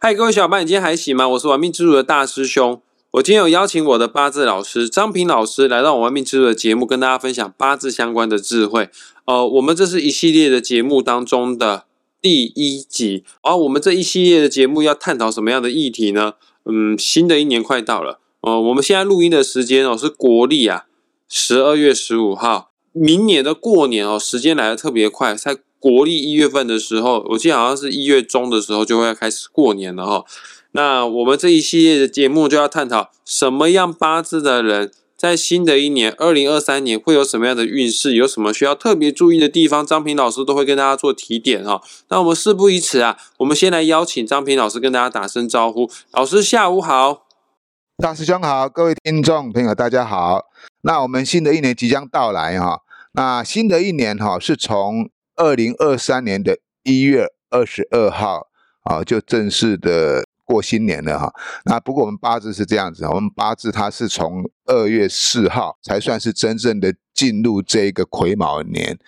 嗨，各位小伙伴，你今天还行吗？我是玩命之路的大师兄。我今天有邀请我的八字老师张平老师来到我玩命之路的节目，跟大家分享八字相关的智慧。呃，我们这是一系列的节目当中的第一集，而我们这一系列的节目要探讨什么样的议题呢？嗯，新的一年快到了，呃，我们现在录音的时间哦是国历啊十二月十五号，明年的过年哦，时间来的特别快，在。国历一月份的时候，我记得好像是一月中的时候就会开始过年了哈。那我们这一系列的节目就要探讨什么样八字的人在新的一年二零二三年会有什么样的运势，有什么需要特别注意的地方，张平老师都会跟大家做提点哈。那我们事不宜迟啊，我们先来邀请张平老师跟大家打声招呼。老师下午好，大师兄好，各位听众朋友大家好。那我们新的一年即将到来哈，那新的一年哈是从二零二三年的一月二十二号啊，就正式的过新年了哈。那不过我们八字是这样子，我们八字它是从二月四号才算是真正的进入这个癸卯年。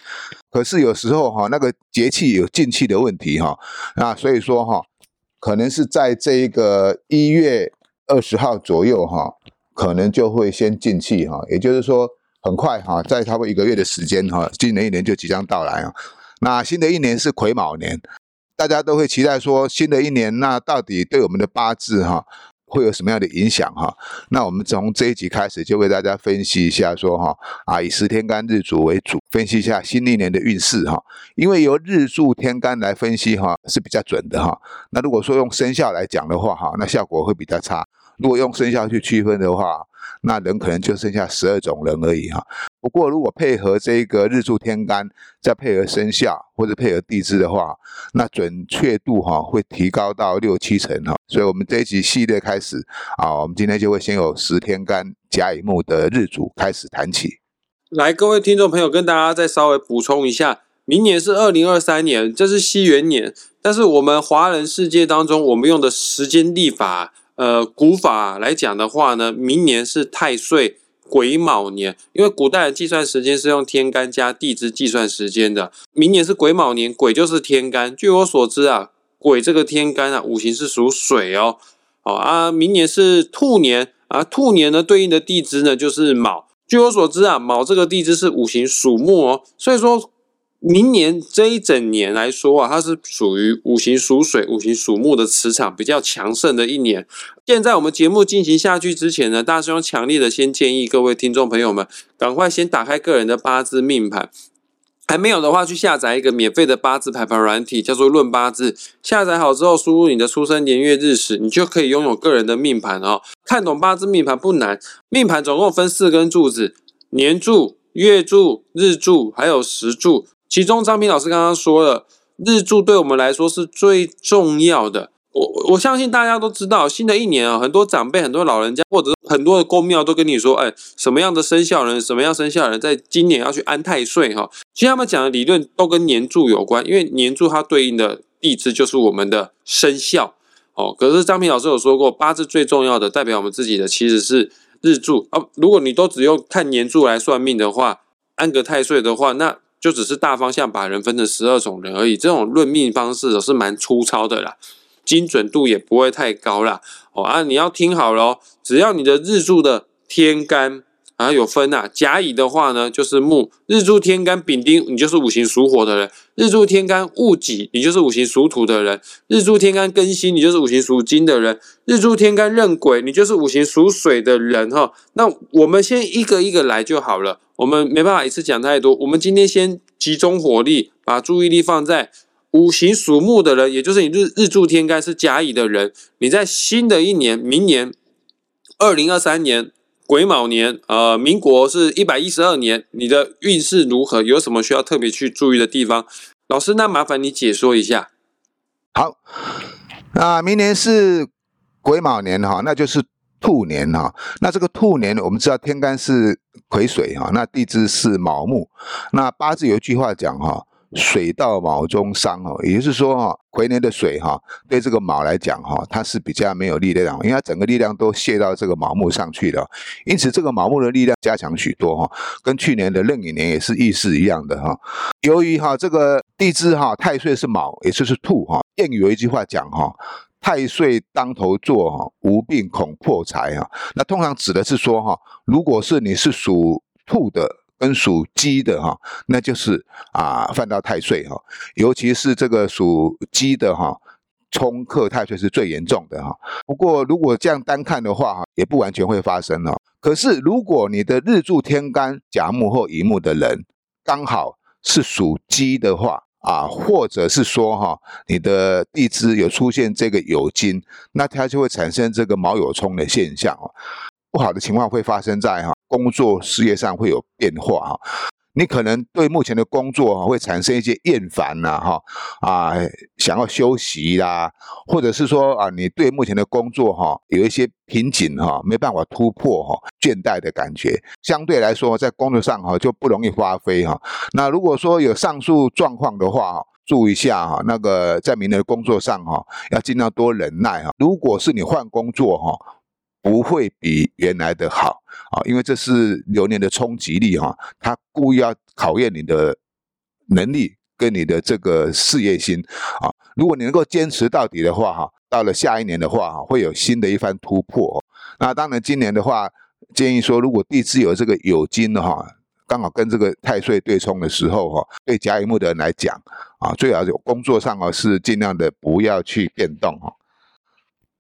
可是有时候哈，那个节气有进气的问题哈，那所以说哈，可能是在这一个一月二十号左右哈，可能就会先进气哈。也就是说，很快哈，在差不多一个月的时间哈，今年一年就即将到来啊。那新的一年是癸卯年，大家都会期待说，新的一年那到底对我们的八字哈会有什么样的影响哈？那我们从这一集开始就为大家分析一下说哈啊，以十天干日主为主，分析一下新一年的运势哈。因为由日柱天干来分析哈是比较准的哈。那如果说用生肖来讲的话哈，那效果会比较差。如果用生肖去区分的话，那人可能就剩下十二种人而已哈。不过如果配合这个日柱天干，再配合生肖或者配合地支的话，那准确度哈会提高到六七成哈。所以，我们这一集系列开始啊，我们今天就会先有十天干甲乙木的日主开始谈起。来，各位听众朋友，跟大家再稍微补充一下，明年是二零二三年，这是西元年，但是我们华人世界当中，我们用的时间历法。呃，古法来讲的话呢，明年是太岁癸卯年，因为古代的计算时间是用天干加地支计算时间的。明年是癸卯年，癸就是天干。据我所知啊，癸这个天干啊，五行是属水哦。好啊，明年是兔年啊，兔年呢对应的地支呢就是卯。据我所知啊，卯这个地支是五行属木哦，所以说。明年这一整年来说啊，它是属于五行属水、五行属木的磁场比较强盛的一年。现在我们节目进行下去之前呢，大师兄强烈的先建议各位听众朋友们，赶快先打开个人的八字命盘，还没有的话，去下载一个免费的八字排盘软体，叫做《论八字》。下载好之后，输入你的出生年月日时，你就可以拥有个人的命盘哦。看懂八字命盘不难，命盘总共分四根柱子：年柱、月柱、日柱，还有时柱。其中张平老师刚刚说了，日柱对我们来说是最重要的。我我相信大家都知道，新的一年啊，很多长辈、很多老人家，或者很多的公庙都跟你说，哎，什么样的生肖人，什么样生肖人，在今年要去安太岁哈。其实他们讲的理论都跟年柱有关，因为年柱它对应的地支就是我们的生肖哦。可是张平老师有说过，八字最重要的代表我们自己的其实是日柱啊。如果你都只用看年柱来算命的话，安个太岁的话，那就只是大方向把人分成十二种人而已，这种论命方式是蛮粗糙的啦，精准度也不会太高啦。哦啊，你要听好了，只要你的日柱的天干。啊，有分呐。甲乙的话呢，就是木；日柱天干丙丁，你就是五行属火的人；日柱天干戊己，你就是五行属土的人；日柱天干庚辛，你就是五行属金的人；日柱天干壬癸，你就是五行属水的人哈。那我们先一个一个来就好了，我们没办法一次讲太多。我们今天先集中火力，把注意力放在五行属木的人，也就是你日日柱天干是甲乙的人，你在新的一年，明年二零二三年。癸卯年，呃，民国是一百一十二年，你的运势如何？有什么需要特别去注意的地方？老师，那麻烦你解说一下。好，那明年是癸卯年哈，那就是兔年哈。那这个兔年，我们知道天干是癸水哈，那地支是卯木。那八字有一句话讲哈。水到卯中伤哦，也就是说哈，癸年的水哈，对这个卯来讲哈，它是比较没有力量，因为它整个力量都泄到这个卯木上去了，因此这个卯木的力量加强许多哈，跟去年的壬寅年也是意思一样的哈。由于哈这个地支哈太岁是卯，也就是兔哈，谚语有一句话讲哈，太岁当头坐哈，无病恐破财哈。那通常指的是说哈，如果是你是属兔的跟属鸡的哈，那就是啊犯到太岁哈，尤其是这个属鸡的哈，冲克太岁是最严重的哈。不过如果这样单看的话哈，也不完全会发生哦。可是如果你的日柱天干甲木或乙木的人刚好是属鸡的话啊，或者是说哈，你的地支有出现这个酉金，那它就会产生这个卯酉冲的现象啊。不好的情况会发生在哈工作事业上会有变化哈，你可能对目前的工作哈会产生一些厌烦呐哈啊想要休息啦，或者是说啊你对目前的工作哈有一些瓶颈哈没办法突破哈倦怠的感觉，相对来说在工作上哈就不容易发挥哈。那如果说有上述状况的话，注意一下哈，那个在明年的工作上哈要尽量多忍耐哈。如果是你换工作哈。不会比原来的好啊，因为这是流年的冲击力哈，他故意要考验你的能力跟你的这个事业心啊。如果你能够坚持到底的话哈，到了下一年的话哈，会有新的一番突破。那当然今年的话，建议说如果地支有这个酉金的哈，刚好跟这个太岁对冲的时候哈，对甲乙木的人来讲啊，最好有工作上啊是尽量的不要去变动哈。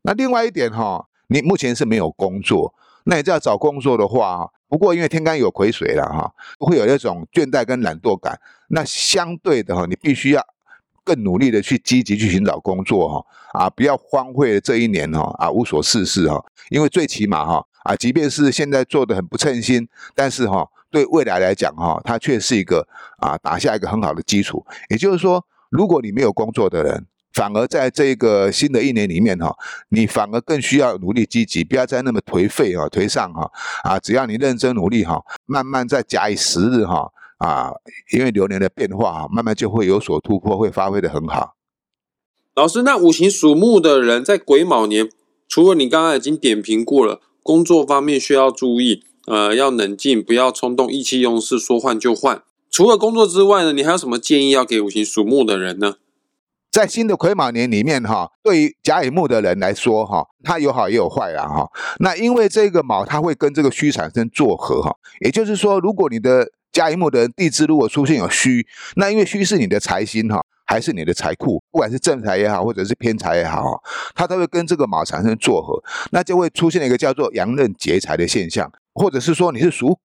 那另外一点哈。你目前是没有工作，那你在找工作的话，不过因为天干有癸水了哈，会有那种倦怠跟懒惰感。那相对的哈，你必须要更努力的去积极去寻找工作哈，啊，不要荒废这一年哈，啊，无所事事哈。因为最起码哈，啊，即便是现在做的很不称心，但是哈，对未来来讲哈，它却是一个啊，打下一个很好的基础。也就是说，如果你没有工作的人，反而在这个新的一年里面哈，你反而更需要努力积极，不要再那么颓废啊、颓丧哈啊！只要你认真努力哈，慢慢再假以时日哈啊，因为流年的变化哈，慢慢就会有所突破，会发挥的很好。老师，那五行属木的人在癸卯年，除了你刚刚已经点评过了，工作方面需要注意，呃，要冷静，不要冲动、意气用事，说换就换。除了工作之外呢，你还有什么建议要给五行属木的人呢？在新的癸卯年里面，哈，对于甲乙木的人来说，哈，它有好也有坏啦，哈。那因为这个卯，它会跟这个戌产生作合，哈。也就是说，如果你的甲乙木的地支如果出现有戌，那因为戌是你的财星，哈，还是你的财库，不管是正财也好，或者是偏财也好，它都会跟这个卯产生作合，那就会出现一个叫做阳刃劫财的现象，或者是说你是属。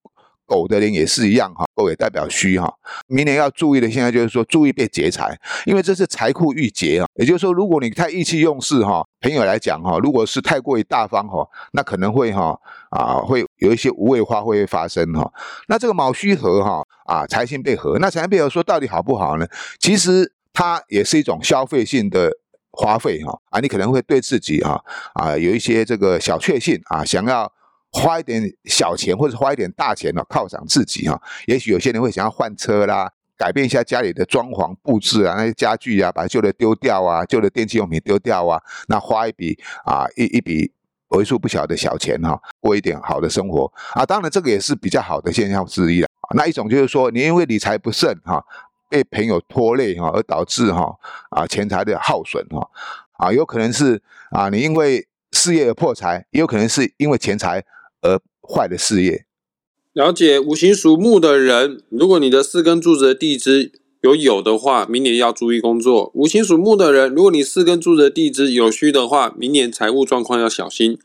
狗的人也是一样哈，狗也代表虚哈。明年要注意的现在就是说，注意被劫财，因为这是财库遇劫啊。也就是说，如果你太意气用事哈，朋友来讲哈，如果是太过于大方哈，那可能会哈啊会有一些无谓花会发生哈。那这个卯戌合哈啊财星被合，那财星被合说到底好不好呢？其实它也是一种消费性的花费哈啊，你可能会对自己哈啊有一些这个小确幸啊，想要。花一点小钱或者花一点大钱呢，犒赏自己哈。也许有些人会想要换车啦，改变一下家里的装潢布置啊，那些家具啊，把旧的丢掉啊，旧的电器用品丢掉啊，那花一笔啊一一笔为数不小的小钱哈，过一点好的生活啊。当然这个也是比较好的现象之一了。那一种就是说，你因为理财不慎哈，被朋友拖累哈，而导致哈啊钱财的耗损哈啊，有可能是啊你因为事业而破财，也有可能是因为钱财。而坏的事业，了解五行属木的人，如果你的四根柱子的地支有有的话，明年要注意工作。五行属木的人，如果你四根柱子的地支有虚的话，明年财务状况要小心。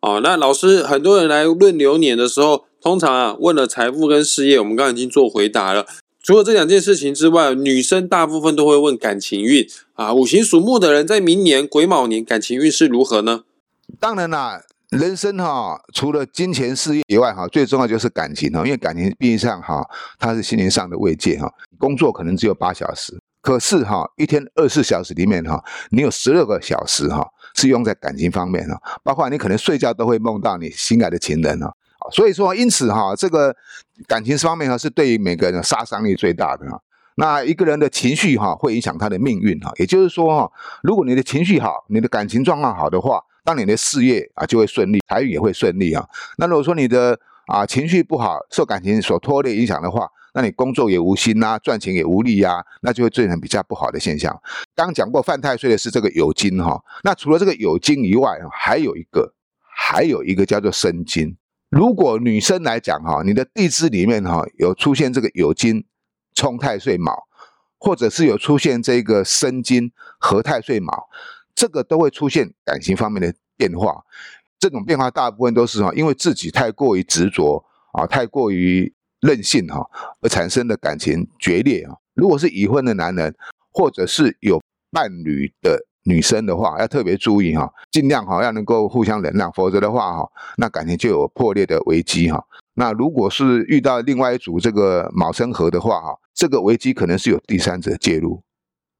哦，那老师，很多人来论流年的时候，通常啊问了财富跟事业，我们刚刚已经做回答了。除了这两件事情之外，女生大部分都会问感情运啊。五行属木的人在明年癸卯年感情运是如何呢？当然啦。人生哈，除了金钱事业以外哈，最重要就是感情哈。因为感情毕竟上哈，它是心灵上的慰藉哈。工作可能只有八小时，可是哈，一天二十四小时里面哈，你有十六个小时哈，是用在感情方面哈。包括你可能睡觉都会梦到你心爱的情人哈。所以说，因此哈，这个感情方面哈，是对于每个人杀伤力最大的哈。那一个人的情绪哈，会影响他的命运哈。也就是说哈，如果你的情绪好，你的感情状况好的话。当你的事业啊就会顺利，财运也会顺利啊。那如果说你的啊情绪不好，受感情所拖累影响的话，那你工作也无心呐、赚钱也无力呀、那就会造成比较不好的现象。刚讲过犯太岁的是这个酉金哈，那除了这个酉金以外，还有一个，还有一个叫做申金。如果女生来讲哈，你的地支里面哈有出现这个酉金冲太岁卯，或者是有出现这个申金合太岁卯，这个都会出现感情方面的变化。这种变化大部分都是哈，因为自己太过于执着啊，太过于任性哈，而产生的感情决裂啊。如果是已婚的男人，或者是有伴侣的女生的话，要特别注意哈，尽量哈要能够互相忍让，否则的话哈，那感情就有破裂的危机哈。那如果是遇到另外一组这个卯生合的话哈，这个危机可能是有第三者介入。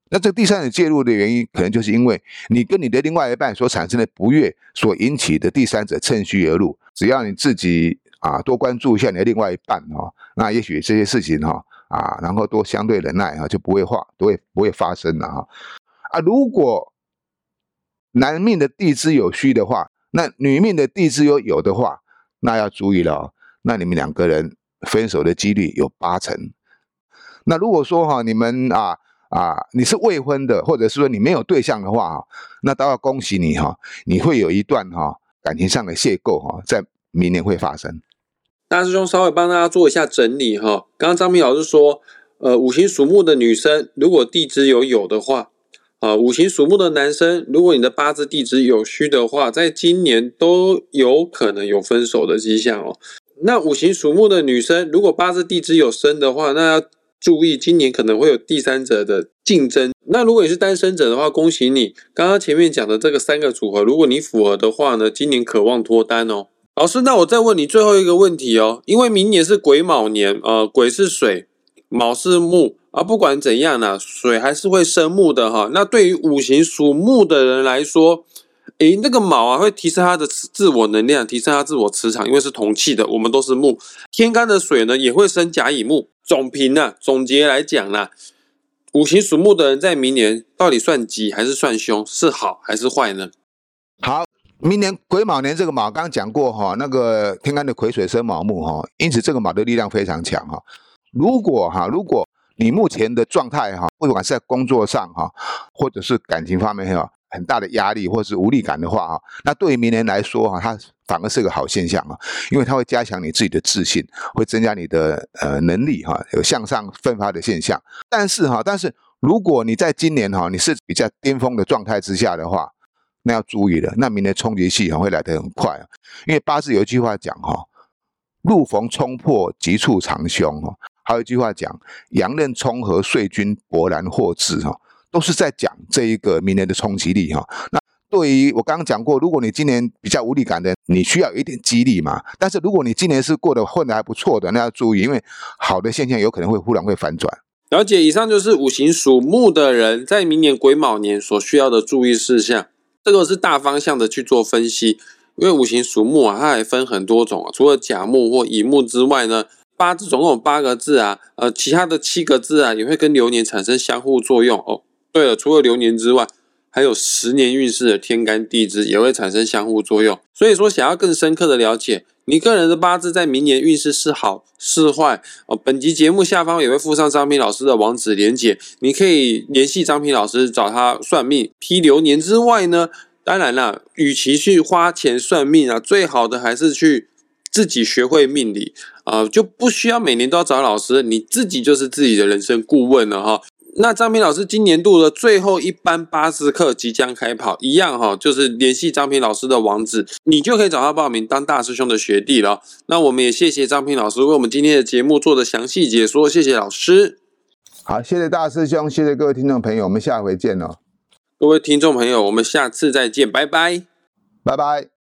那这第三者介入的原因，可能就是因为你跟你的另外一半所产生的不悦所引起的第三者趁虚而入。只要你自己啊多关注一下你的另外一半哈，那也许这些事情哈啊，然后多相对忍耐哈，就不会化不会不会发生了哈。啊，如果男命的地支有虚的话，那女命的地支有有的话，那要注意了哦。那你们两个人分手的几率有八成。那如果说哈，你们啊啊，你是未婚的，或者是说你没有对象的话啊，那都要恭喜你哈，你会有一段哈感情上的邂逅哈，在明年会发生。大师兄稍微帮大家做一下整理哈。刚刚张明老师说，呃，五行属木的女生如果地支有酉的话，啊，五行属木的男生，如果你的八字地支有虚的话，在今年都有可能有分手的迹象哦。那五行属木的女生，如果八字地支有生的话，那要注意今年可能会有第三者的竞争。那如果你是单身者的话，恭喜你，刚刚前面讲的这个三个组合，如果你符合的话呢，今年渴望脱单哦。老师，那我再问你最后一个问题哦，因为明年是癸卯年，呃，癸是水，卯是木。啊，不管怎样呢，水还是会生木的哈。那对于五行属木的人来说，诶，那个卯啊，会提升他的自我能量，提升他自我磁场，因为是同气的，我们都是木。天干的水呢，也会生甲乙木。总评呢，总结来讲呢，五行属木的人在明年到底算吉还是算凶，是好还是坏呢？好，明年癸卯年这个卯，刚刚讲过哈，那个天干的癸水生卯木哈，因此这个卯的力量非常强哈。如果哈，如果你目前的状态哈，不管是在工作上哈，或者是感情方面哈，很大的压力或是无力感的话啊，那对于明年来说哈，它反而是个好现象啊，因为它会加强你自己的自信，会增加你的呃能力哈，有向上奋发的现象。但是哈，但是如果你在今年哈，你是比较巅峰的状态之下的话，那要注意了，那明年冲击性会来得很快啊，因为八字有一句话讲哈，路逢冲破，急促长凶哈。还有一句话讲“阳刃冲合，岁君勃然获志”哈，都是在讲这一个明年的冲击力哈。那对于我刚刚讲过，如果你今年比较无力感的，你需要有一点激励嘛。但是如果你今年是过得混得还不错的，那要注意，因为好的现象有可能会忽然会反转。了解，以上就是五行属木的人在明年癸卯年所需要的注意事项。这个是大方向的去做分析，因为五行属木啊，它还分很多种啊，除了甲木或乙木之外呢。八字总共有八个字啊，呃，其他的七个字啊也会跟流年产生相互作用哦。对了，除了流年之外，还有十年运势的天干地支也会产生相互作用。所以说，想要更深刻的了解你个人的八字在明年运势是好是坏哦，本集节目下方也会附上张平老师的网址连接，你可以联系张平老师找他算命批流年之外呢，当然了，与其去花钱算命啊，最好的还是去。自己学会命理啊，就不需要每年都要找老师，你自己就是自己的人生顾问了哈。那张平老师今年度的最后一班巴士课即将开跑，一样哈，就是联系张平老师的网址，你就可以找他报名当大师兄的学弟了。那我们也谢谢张平老师为我们今天的节目做的详细解说，谢谢老师。好，谢谢大师兄，谢谢各位听众朋友，我们下回见哦。各位听众朋友，我们下次再见，拜拜，拜拜。